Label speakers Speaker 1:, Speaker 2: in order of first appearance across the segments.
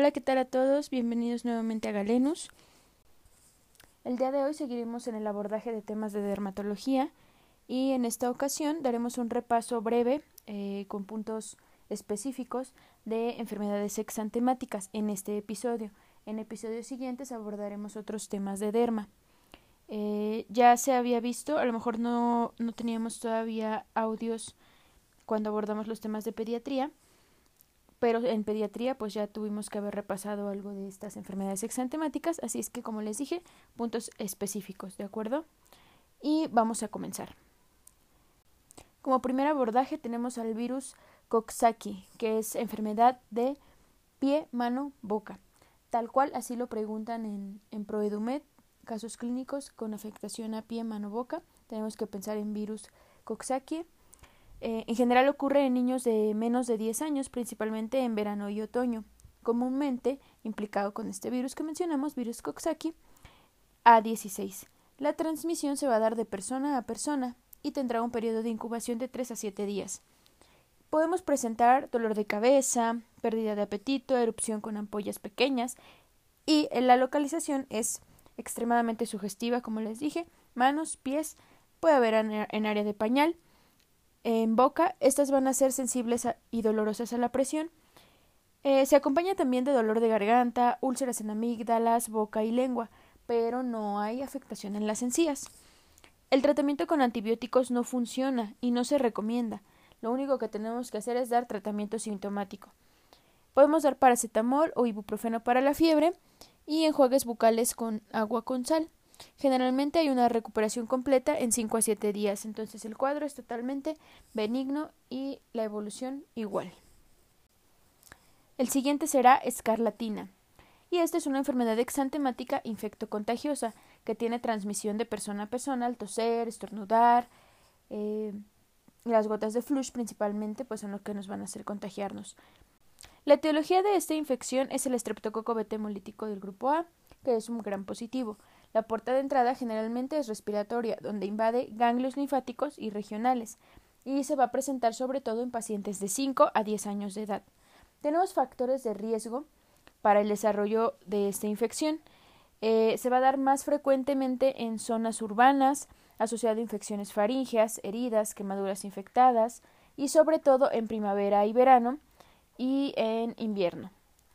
Speaker 1: Hola, ¿qué tal a todos? Bienvenidos nuevamente a Galenus. El día de hoy seguiremos en el abordaje de temas de dermatología y en esta ocasión daremos un repaso breve eh, con puntos específicos de enfermedades exantemáticas en este episodio. En episodios siguientes abordaremos otros temas de derma. Eh, ya se había visto, a lo mejor no, no teníamos todavía audios cuando abordamos los temas de pediatría, pero en pediatría pues ya tuvimos que haber repasado algo de estas enfermedades exantemáticas, así es que como les dije, puntos específicos, ¿de acuerdo? Y vamos a comenzar. Como primer abordaje tenemos al virus Coxsackie, que es enfermedad de pie, mano, boca. Tal cual así lo preguntan en, en Proedumed, casos clínicos con afectación a pie, mano, boca. Tenemos que pensar en virus Coxsackie eh, en general ocurre en niños de menos de 10 años, principalmente en verano y otoño. Comúnmente implicado con este virus que mencionamos, virus Coxsackie, A16. La transmisión se va a dar de persona a persona y tendrá un periodo de incubación de 3 a 7 días. Podemos presentar dolor de cabeza, pérdida de apetito, erupción con ampollas pequeñas y la localización es extremadamente sugestiva, como les dije, manos, pies, puede haber en área de pañal, en boca, estas van a ser sensibles y dolorosas a la presión. Eh, se acompaña también de dolor de garganta, úlceras en amígdalas, boca y lengua, pero no hay afectación en las encías. El tratamiento con antibióticos no funciona y no se recomienda. Lo único que tenemos que hacer es dar tratamiento sintomático. Podemos dar paracetamol o ibuprofeno para la fiebre y enjuagues bucales con agua con sal. Generalmente hay una recuperación completa en 5 a 7 días, entonces el cuadro es totalmente benigno y la evolución igual. El siguiente será escarlatina. Y esta es una enfermedad exantemática infectocontagiosa que tiene transmisión de persona a persona al toser, estornudar. Eh, las gotas de flush principalmente pues son lo que nos van a hacer contagiarnos. La etiología de esta infección es el estreptococo beta hemolítico del grupo A, que es un gran positivo. La puerta de entrada generalmente es respiratoria, donde invade ganglios linfáticos y regionales, y se va a presentar sobre todo en pacientes de 5 a 10 años de edad. Tenemos factores de riesgo para el desarrollo de esta infección. Eh, se va a dar más frecuentemente en zonas urbanas, asociado a infecciones faríngeas, heridas, quemaduras infectadas y sobre todo en primavera y verano y en invierno.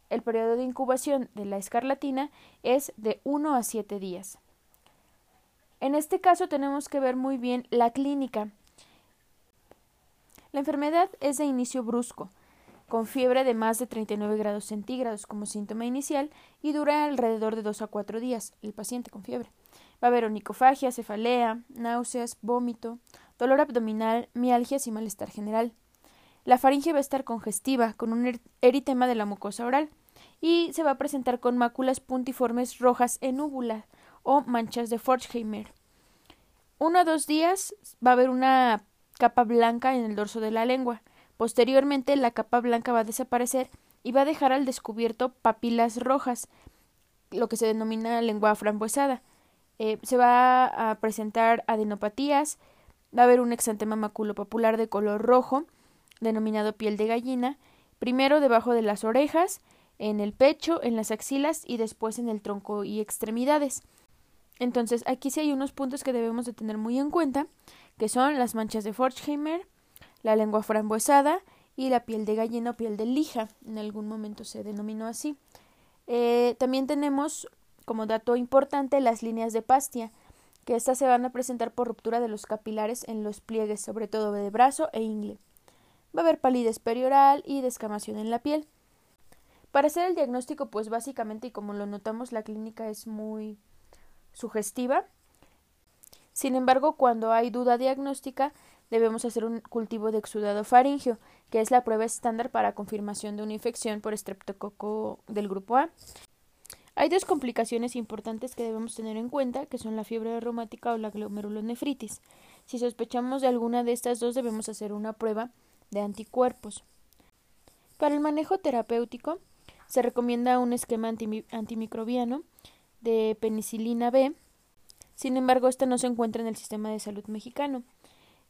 Speaker 1: El periodo de incubación de la escarlatina es de 1 a 7 días. En este caso tenemos que ver muy bien la clínica. La enfermedad es de inicio brusco, con fiebre de más de 39 grados centígrados como síntoma inicial y dura alrededor de 2 a 4 días, el paciente con fiebre. Va a haber onicofagia, cefalea, náuseas, vómito, dolor abdominal, mialgias y malestar general. La faringe va a estar congestiva, con un er-, eritema de la mucosa oral, y se va a presentar con máculas puntiformes rojas en úvula o manchas de Forchheimer. Uno o dos días va a haber una capa blanca en el dorso de la lengua. Posteriormente, la capa blanca va a desaparecer y va a dejar al descubierto papilas rojas, lo que se denomina lengua frambuesada. Eh, se va a presentar adenopatías, va a haber un exantema maculopapular de color rojo, denominado piel de gallina, primero debajo de las orejas, en el pecho, en las axilas y después en el tronco y extremidades. Entonces, aquí sí hay unos puntos que debemos de tener muy en cuenta, que son las manchas de Forchheimer, la lengua frambuesada y la piel de gallina o piel de lija, en algún momento se denominó así. Eh, también tenemos como dato importante las líneas de pastia, que estas se van a presentar por ruptura de los capilares en los pliegues, sobre todo de brazo e ingle. Va a haber palidez perioral y descamación en la piel. Para hacer el diagnóstico, pues básicamente, y como lo notamos, la clínica es muy sugestiva. Sin embargo, cuando hay duda diagnóstica, debemos hacer un cultivo de exudado faringio, que es la prueba estándar para confirmación de una infección por estreptococo del grupo A. Hay dos complicaciones importantes que debemos tener en cuenta, que son la fiebre reumática o la glomerulonefritis. Si sospechamos de alguna de estas dos, debemos hacer una prueba de anticuerpos. Para el manejo terapéutico, se recomienda un esquema antimicrobiano de penicilina B. Sin embargo, esta no se encuentra en el sistema de salud mexicano.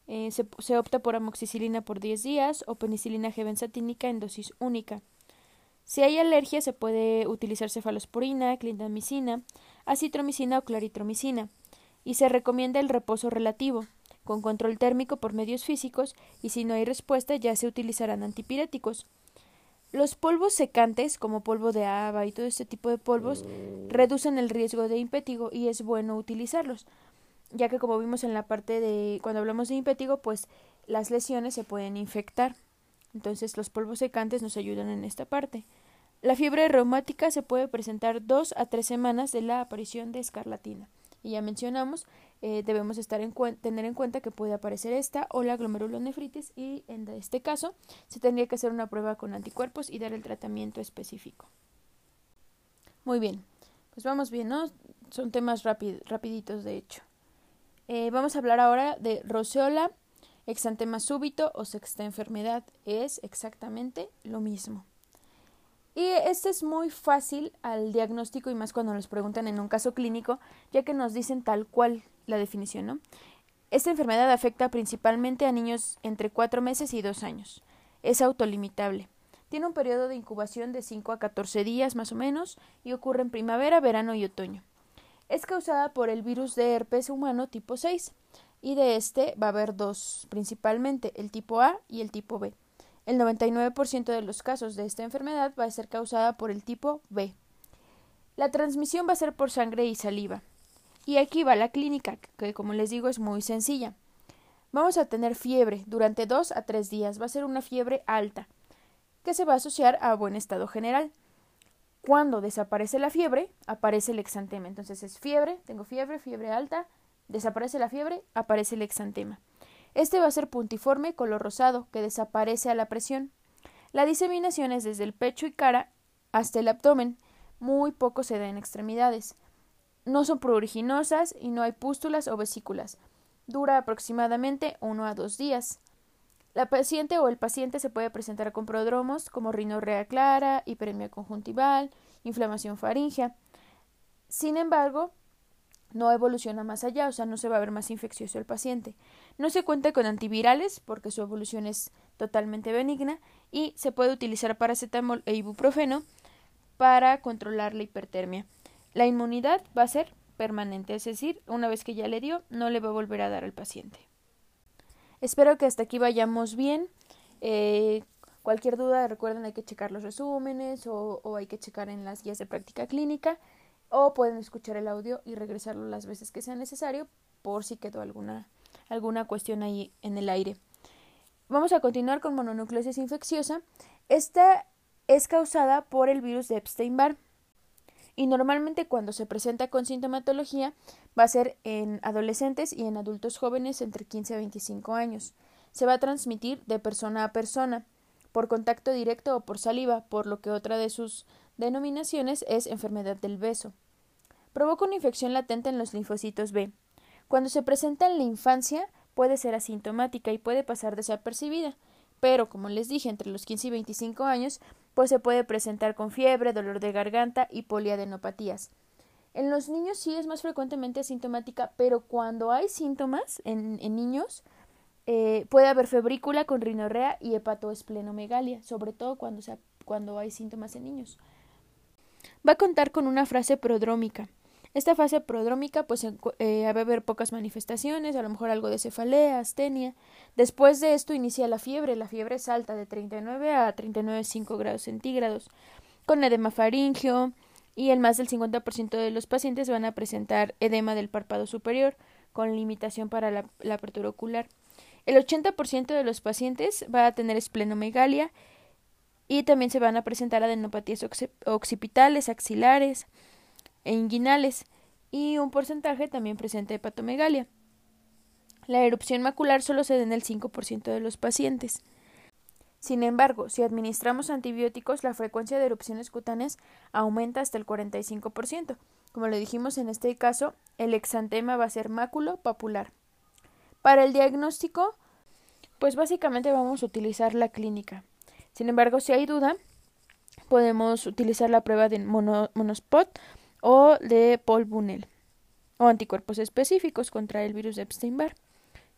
Speaker 1: Eh, se, opta por amoxicilina por 10 días o penicilina G benzatínica en dosis única. Si hay alergia, se puede utilizar cefalosporina, clindamicina, acitromicina o claritromicina, y se recomienda el reposo relativo, con control térmico por medios físicos, y si no hay respuesta, ya se utilizarán antipiréticos. Los polvos secantes, como polvo de haba y todo este tipo de polvos, reducen el riesgo de impétigo y es bueno utilizarlos, ya que como vimos en la parte de cuando hablamos de impétigo, pues las lesiones se pueden infectar. Entonces los polvos secantes nos ayudan en esta parte. La fiebre reumática se puede presentar dos a tres semanas de la aparición de escarlatina. Y ya mencionamos, eh, debemos estar en tener en cuenta que puede aparecer esta o la glomerulonefritis y en este caso se tendría que hacer una prueba con anticuerpos y dar el tratamiento específico. Muy bien, pues vamos bien, ¿no? Son temas rapiditos de hecho. Eh, vamos a hablar ahora de roceola Exantema súbito o sexta enfermedad es exactamente lo mismo. Y este es muy fácil al diagnóstico y más cuando nos preguntan en un caso clínico, ya que nos dicen tal cual la definición, ¿no? Esta enfermedad afecta principalmente a niños entre 4 meses y 2 años. Es autolimitable. Tiene un periodo de incubación de 5 a 14 días más o menos y ocurre en primavera, verano y otoño. Es causada por el virus de herpes humano tipo 6 y de este va a haber dos principalmente, el tipo A y el tipo B. El 99% de los casos de esta enfermedad va a ser causada por el tipo B. La transmisión va a ser por sangre y saliva. Y aquí va la clínica, que como les digo es muy sencilla. Vamos a tener fiebre durante dos a tres días. Va a ser una fiebre alta, que se va a asociar a buen estado general. Cuando desaparece la fiebre, aparece el exantema. Entonces es fiebre, tengo fiebre, fiebre alta, Desaparece la fiebre, aparece el exantema. Este va a ser puntiforme, color rosado, que desaparece a la presión. La diseminación es desde el pecho y cara hasta el abdomen. Muy poco se da en extremidades. No son pruriginosas y no hay pústulas o vesículas. Dura aproximadamente uno a dos días. La paciente o el paciente se puede presentar con prodromos como rinorrea clara, hiperemia conjuntival, inflamación faríngea. Sin embargo, no evoluciona más allá, o sea, no se va a ver más infeccioso el paciente. No se cuenta con antivirales porque su evolución es totalmente benigna y se puede utilizar paracetamol e ibuprofeno para controlar la hipertermia. La inmunidad va a ser permanente, es decir, una vez que ya le dio, no le va a volver a dar al paciente. Espero que hasta aquí vayamos bien. Eh, cualquier duda, recuerden, hay que checar los resúmenes o, hay que checar en las guías de práctica clínica o pueden escuchar el audio y regresarlo las veces que sea necesario por si quedó alguna, alguna cuestión ahí en el aire. Vamos a continuar con mononucleosis infecciosa. Esta es causada por el virus de Epstein-Barr y normalmente cuando se presenta con sintomatología va a ser en adolescentes y en adultos jóvenes entre 15 a 25 años. Se va a transmitir de persona a persona, por contacto directo o por saliva, por lo que otra de sus denominaciones es enfermedad del beso. Provoca una infección latente en los linfocitos B. Cuando se presenta en la infancia puede ser asintomática y puede pasar desapercibida, pero como les dije, entre los 15 y 25 años, pues se puede presentar con fiebre, dolor de garganta y poliadenopatías. En los niños sí es más frecuentemente asintomática, pero cuando hay síntomas en, niños, eh, puede haber febrícula con rinorrea y hepatoesplenomegalia, sobre todo cuando, cuando hay síntomas en niños va a contar con una frase prodrómica. Esta fase prodrómica, pues eh, va a haber pocas manifestaciones, a lo mejor algo de cefalea, astenia. Después de esto inicia la fiebre. La fiebre salta de 39 a 39,5 grados centígrados, con edema faringio, y el más del 50% de los pacientes van a presentar edema del párpado superior, con limitación para la, la apertura ocular. El 80% de los pacientes va a tener esplenomegalia y también se van a presentar adenopatías occipitales, axilares e inguinales y un porcentaje también presenta hepatomegalia. La erupción macular solo se da en el 5% de los pacientes. Sin embargo, si administramos antibióticos, la frecuencia de erupciones cutáneas aumenta hasta el 45%. Como le dijimos en este caso, el exantema va a ser máculo papular. Para el diagnóstico, pues básicamente vamos a utilizar la clínica. Sin embargo, si hay duda, podemos utilizar la prueba de monospot o de Paul o anticuerpos específicos contra el virus de Epstein-Barr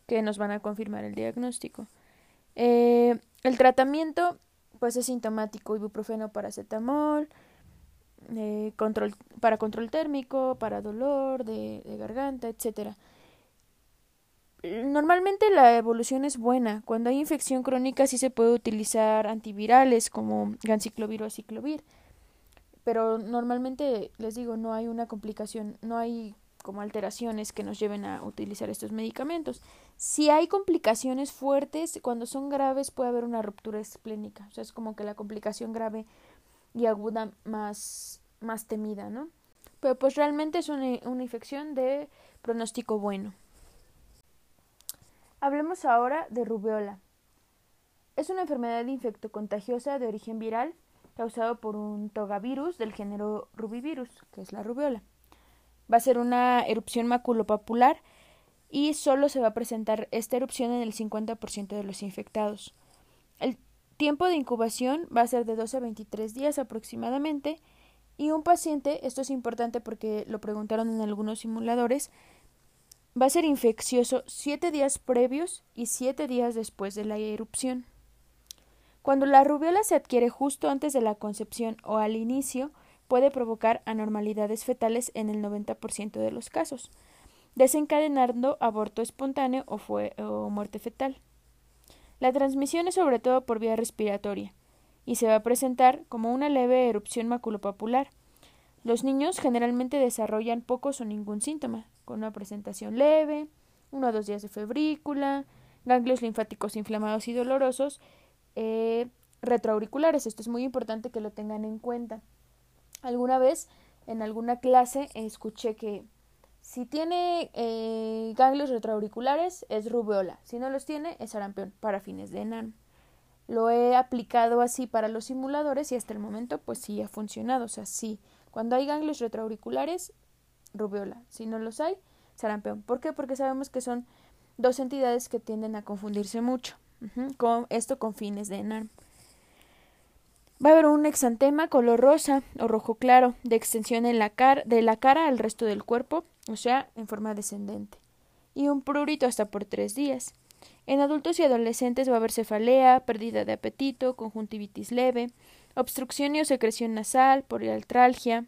Speaker 1: que nos van a confirmar el diagnóstico. Eh, el tratamiento pues es sintomático, ibuprofeno, paracetamol, eh, control, para control térmico, para dolor de, de garganta, etcétera. Normalmente la evolución es buena. Cuando hay infección crónica sí se puede utilizar antivirales como ganciclovir o aciclovir. Pero normalmente les digo, no hay una complicación, no hay como alteraciones que nos lleven a utilizar estos medicamentos. Si hay complicaciones fuertes, cuando son graves puede haber una ruptura esplénica. O sea, es como que la complicación grave y aguda más, más temida, ¿no? Pero pues realmente es una, una infección de pronóstico bueno. Hablemos ahora de rubeola. Es una enfermedad infectocontagiosa de origen viral causado por un togavirus del género rubivirus, que es la rubeola. Va a ser una erupción maculopapular y solo se va a presentar esta erupción en el 50% de los infectados. El tiempo de incubación va a ser de 12 a 23 días aproximadamente y un paciente, esto es importante porque lo preguntaron en algunos simuladores, va a ser infeccioso siete días previos y siete días después de la erupción. Cuando la rubiola se adquiere justo antes de la concepción o al inicio, puede provocar anormalidades fetales en el 90% de los casos, desencadenando aborto espontáneo o, o muerte fetal. La transmisión es sobre todo por vía respiratoria y se va a presentar como una leve erupción maculopapular, los niños generalmente desarrollan pocos o ningún síntoma, con una presentación leve, uno o dos días de febrícula, ganglios linfáticos inflamados y dolorosos, eh, retroauriculares. Esto es muy importante que lo tengan en cuenta. Alguna vez en alguna clase escuché que si tiene eh, ganglios retroauriculares es rubeola, si no los tiene es sarampión para fines de enano. Lo he aplicado así para los simuladores y hasta el momento pues sí ha funcionado, o sea, sí cuando hay ganglios retroauriculares, rubeola. Si no los hay, sarampión. ¿Por qué? Porque sabemos que son dos entidades que tienden a confundirse mucho. Con, esto con fines de ENARM. Va a haber un exantema color rosa o rojo claro de extensión en la de la cara al resto del cuerpo, o sea, en forma descendente. Y un prurito hasta por tres días. En adultos y adolescentes va a haber cefalea, pérdida de apetito, conjuntivitis leve, obstrucción y o secreción nasal, poliartralgia.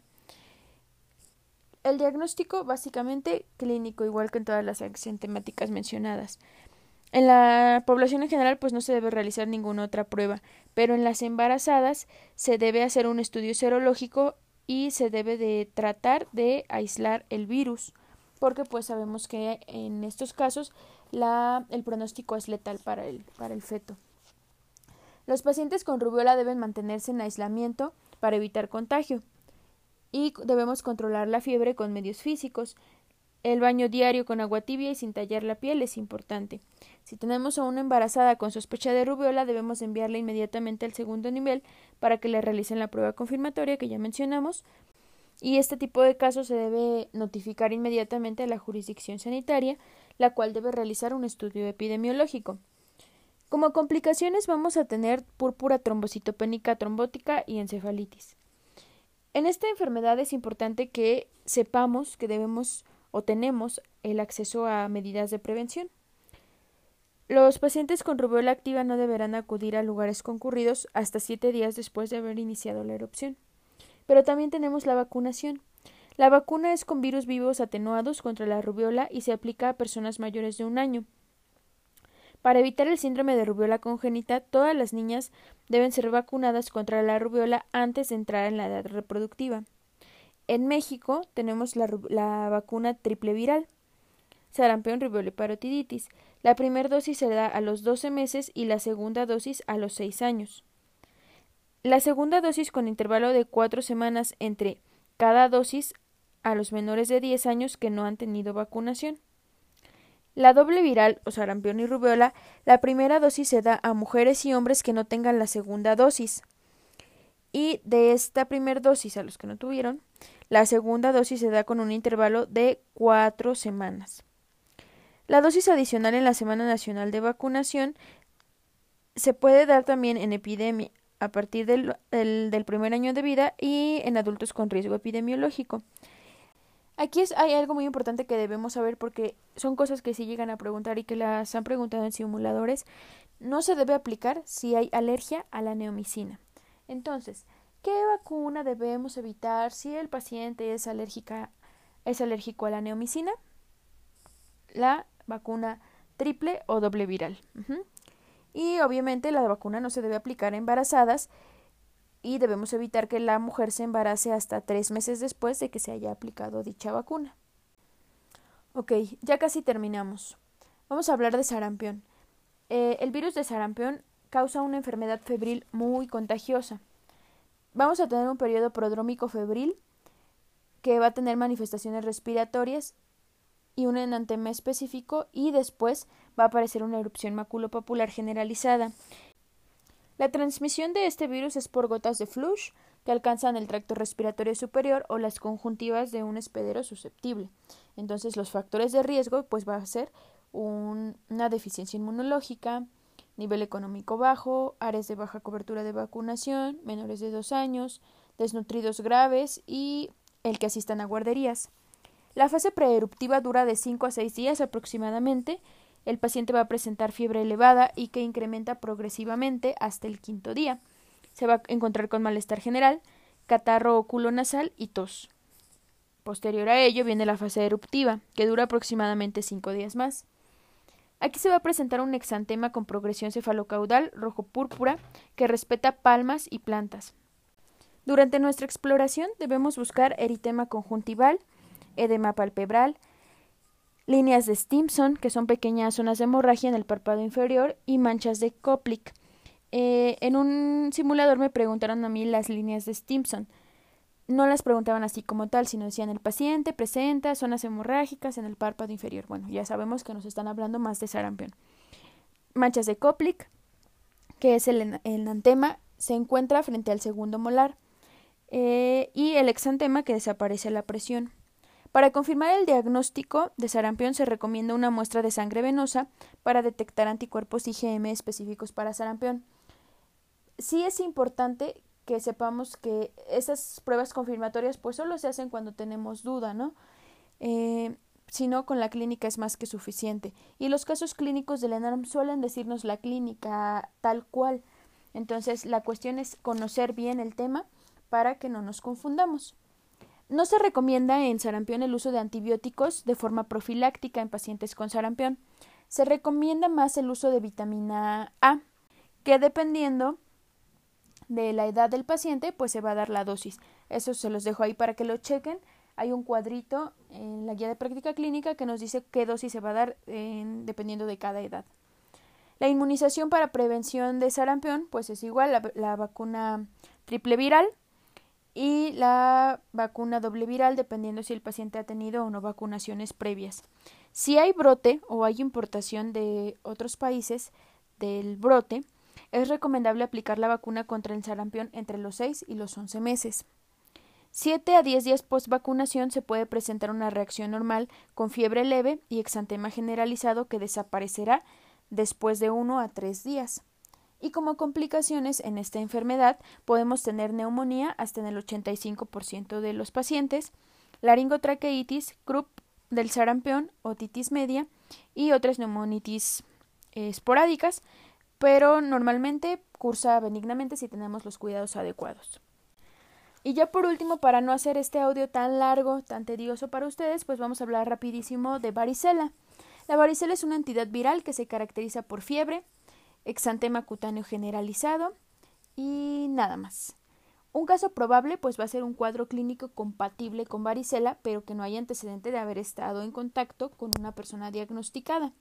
Speaker 1: El diagnóstico básicamente clínico, igual que en todas las temáticas mencionadas. En la población en general, pues no se debe realizar ninguna otra prueba, pero en las embarazadas se debe hacer un estudio serológico y se debe de tratar de aislar el virus, porque pues sabemos que en estos casos la, el pronóstico es letal para el, para el feto. Los pacientes con rubiola deben mantenerse en aislamiento para evitar contagio y debemos controlar la fiebre con medios físicos. El baño diario con agua tibia y sin tallar la piel es importante. Si tenemos a una embarazada con sospecha de rubiola, debemos enviarla inmediatamente al segundo nivel para que le realicen la prueba confirmatoria que ya mencionamos. Y este tipo de casos se debe notificar inmediatamente a la jurisdicción sanitaria, la cual debe realizar un estudio epidemiológico. Como complicaciones vamos a tener púrpura trombocitopénica trombótica y encefalitis. En esta enfermedad es importante que sepamos que debemos o tenemos el acceso a medidas de prevención. Los pacientes con rubiola activa no deberán acudir a lugares concurridos hasta siete días después de haber iniciado la erupción. Pero también tenemos la vacunación. La vacuna es con virus vivos atenuados contra la rubiola y se aplica a personas mayores de un año. Para evitar el síndrome de rubiola congénita, todas las niñas deben ser vacunadas contra la rubiola antes de entrar en la edad reproductiva. En México tenemos la, vacuna triple viral, sarampión, rubiola y parotiditis. La primera dosis se da a los 12 meses y la segunda dosis a los 6 años. La segunda dosis con intervalo de 4 semanas entre cada dosis a los menores de 10 años que no han tenido vacunación. La doble viral o sarampión y rubiola, la primera dosis se da a mujeres y hombres que no tengan la segunda dosis. Y de esta primera dosis a los que no tuvieron, la segunda dosis se da con un intervalo de cuatro semanas. La dosis adicional en la Semana Nacional de Vacunación se puede dar también en epidemia a partir del, del primer año de vida y en adultos con riesgo epidemiológico. Aquí hay algo muy importante que debemos saber porque son cosas que sí llegan a preguntar y que las han preguntado en simuladores. No se debe aplicar si hay alergia a la neomicina. Entonces, ¿qué vacuna debemos evitar si el paciente es, alérgica, es alérgico a la neomicina? La vacuna triple o doble viral. Y obviamente la vacuna no se debe aplicar a embarazadas y debemos evitar que la mujer se embarace hasta tres meses después de que se haya aplicado dicha vacuna. Ok, ya casi terminamos. Vamos a hablar de sarampión. Eh, el virus de sarampión causa una enfermedad febril muy contagiosa. Vamos a tener un periodo prodrómico febril que va a tener manifestaciones respiratorias y un enantema específico y después va a aparecer una erupción maculopapular generalizada. La transmisión de este virus es por gotas de flush que alcanzan el tracto respiratorio superior o las conjuntivas de un hospedero susceptible. Entonces los factores de riesgo pues va a ser una deficiencia inmunológica, nivel económico bajo, áreas de baja cobertura de vacunación, menores de dos años, desnutridos graves y el que asistan a guarderías. La fase preeruptiva dura de 5 a 6 días aproximadamente. El paciente va a presentar fiebre elevada y que incrementa progresivamente hasta el quinto día. Se va a encontrar con malestar general, catarro oculonasal y tos. Posterior a ello viene la fase eruptiva, que dura aproximadamente 5 días más. Aquí se va a presentar un exantema con progresión cefalocaudal rojo-púrpura que respeta palmas y plantas. Durante nuestra exploración debemos buscar eritema conjuntival, edema palpebral, líneas de Stimson, que son pequeñas zonas de hemorragia en el párpado inferior, y manchas de Koplik. Eh, en un simulador me preguntaron a mí las líneas de Stimson no las preguntaban así como tal, sino decían el paciente presenta zonas hemorrágicas en el párpado inferior. Bueno, ya sabemos que nos están hablando más de sarampión. Manchas de Koplik, que es el enantema, se encuentra frente al segundo molar. Eh, y el exantema que desaparece la presión. Para confirmar el diagnóstico de sarampión se recomienda una muestra de sangre venosa para detectar anticuerpos IgM específicos para sarampión. Sí es importante que sepamos que esas pruebas confirmatorias pues solo se hacen cuando tenemos duda, ¿no? Eh, si no, con la clínica es más que suficiente. Y los casos clínicos del ENARM suelen decirnos la clínica tal cual. Entonces, la cuestión es conocer bien el tema para que no nos confundamos. No se recomienda en sarampión el uso de antibióticos de forma profiláctica en pacientes con sarampión. Se recomienda más el uso de vitamina A, que dependiendo de la edad del paciente, pues se va a dar la dosis. Eso se los dejo ahí para que lo chequen. Hay un cuadrito en la guía de práctica clínica que nos dice qué dosis se va a dar dependiendo de cada edad. La inmunización para prevención de sarampión, pues es igual, la, la vacuna triple viral y la vacuna doble viral, dependiendo si el paciente ha tenido o no vacunaciones previas. Si hay brote o hay importación de otros países del brote, es recomendable aplicar la vacuna contra el sarampión entre los 6 y los 11 meses. 7 a 10 días post vacunación se puede presentar una reacción normal con fiebre leve y exantema generalizado que desaparecerá después de 1 a 3 días. Y como complicaciones en esta enfermedad podemos tener neumonía hasta en el 85% de los pacientes, laringotraqueitis, croup del sarampión, otitis media y otras neumonitis esporádicas, pero normalmente cursa benignamente si tenemos los cuidados adecuados. Y ya por último, para no hacer este audio tan largo, tan tedioso para ustedes, pues vamos a hablar rapidísimo de varicela. La varicela es una entidad viral que se caracteriza por fiebre, exantema cutáneo generalizado y nada más. Un caso probable pues va a ser un cuadro clínico compatible con varicela, pero que no haya antecedente de haber estado en contacto con una persona diagnosticada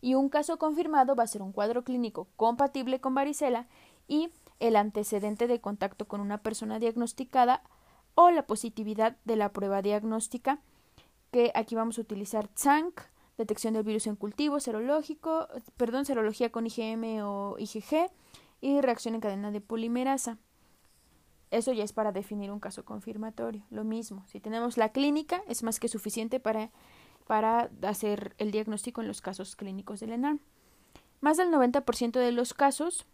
Speaker 1: y un caso confirmado va a ser un cuadro clínico compatible con varicela y el antecedente de contacto con una persona diagnosticada o la positividad de la prueba diagnóstica que aquí vamos a utilizar ZANC, detección del virus en cultivo, serológico, perdón, serología con IgM o IgG y reacción en cadena de polimerasa. Eso ya es para definir un caso confirmatorio. Lo mismo, si tenemos la clínica, es más que suficiente para para hacer el diagnóstico en los casos clínicos del ENARM. Más del 90% de los casos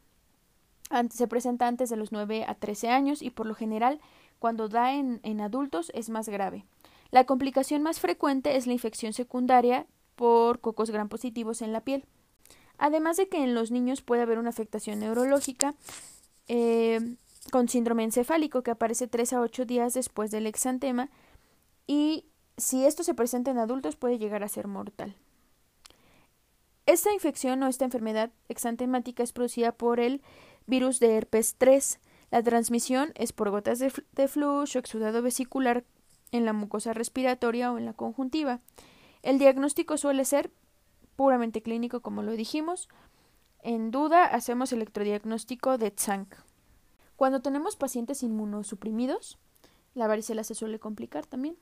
Speaker 1: se presenta antes de los 9 a 13 años y por lo general cuando da en, adultos es más grave. La complicación más frecuente es la infección secundaria por cocos gran positivos en la piel. Además de que en los niños puede haber una afectación neurológica eh, con síndrome encefálico que aparece 3 a 8 días después del exantema y si esto se presenta en adultos puede llegar a ser mortal. Esta infección o esta enfermedad exantemática es producida por el virus de herpes 3. La transmisión es por gotas de, de flujo exudado vesicular en la mucosa respiratoria o en la conjuntiva. El diagnóstico suele ser puramente clínico, como lo dijimos. En duda, hacemos electrodiagnóstico de Tzank. Cuando tenemos pacientes inmunosuprimidos, la varicela se suele complicar también.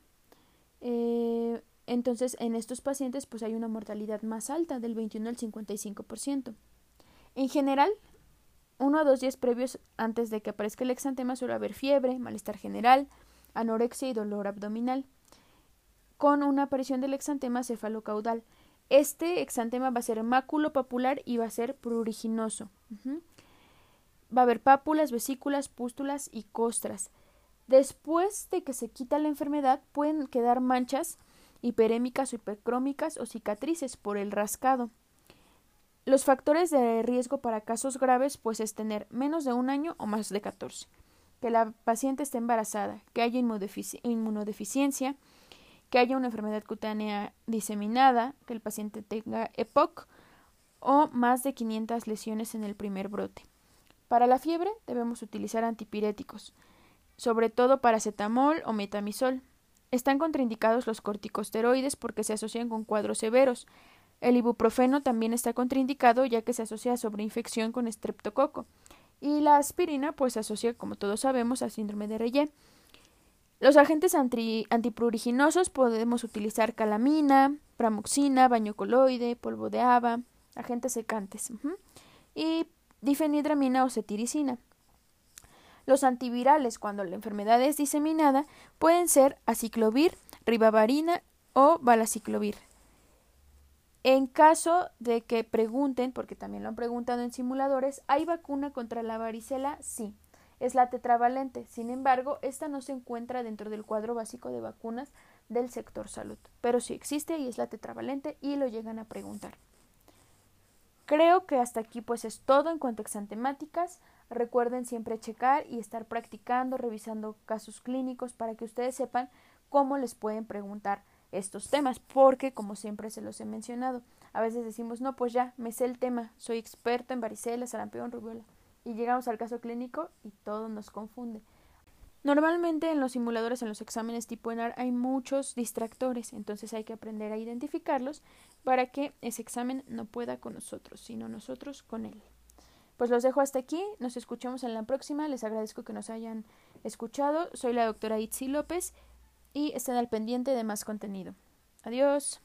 Speaker 1: Eh, entonces, en estos pacientes, pues hay una mortalidad más alta, del 21 al 55%. En general, uno a dos días previos antes de que aparezca el exantema suele haber fiebre, malestar general, anorexia y dolor abdominal, con una aparición del exantema cefalocaudal. Este exantema va a ser papular y va a ser pruriginoso. Va a haber pápulas, vesículas, pústulas y costras. Después de que se quita la enfermedad, pueden quedar manchas hiperémicas o hipercrómicas o cicatrices por el rascado. Los factores de riesgo para casos graves pues es tener menos de un año o más de 14, que la paciente esté embarazada, que haya inmunodeficiencia, que haya una enfermedad cutánea diseminada, que el paciente tenga EPOC o más de 500 lesiones en el primer brote. Para la fiebre debemos utilizar antipiréticos, sobre todo paracetamol o metamisol. Están contraindicados los corticosteroides porque se asocian con cuadros severos. El ibuprofeno también está contraindicado ya que se asocia a sobreinfección con estreptococo. Y la aspirina pues se asocia, como todos sabemos, al síndrome de Reye. Los agentes antipruriginosos podemos utilizar calamina, pramoxina, baño coloide, polvo de haba, agentes secantes y difenidramina o cetiricina. Los antivirales, cuando la enfermedad es diseminada, pueden ser aciclovir, ribavarina o balaciclovir. En caso de que pregunten, porque también lo han preguntado en simuladores, ¿hay vacuna contra la varicela? Sí, es la tetravalente. Sin embargo, esta no se encuentra dentro del cuadro básico de vacunas del sector salud, pero sí existe y es la tetravalente y lo llegan a preguntar. Creo que hasta aquí pues es todo en cuanto a exantemáticas. Recuerden siempre checar y estar practicando, revisando casos clínicos para que ustedes sepan cómo les pueden preguntar estos temas, porque como siempre se los he mencionado, a veces decimos, no, pues ya, me sé el tema, soy experto en varicela, sarampión, rubiola, y llegamos al caso clínico y todo nos confunde. Normalmente en los simuladores, en los exámenes tipo ENAR, hay muchos distractores, entonces hay que aprender a identificarlos para que ese examen no pueda con nosotros, sino nosotros con él. Pues los dejo hasta aquí, nos escuchamos en la próxima, les agradezco que nos hayan escuchado, soy la doctora Itzi López y estén al pendiente de más contenido. Adiós.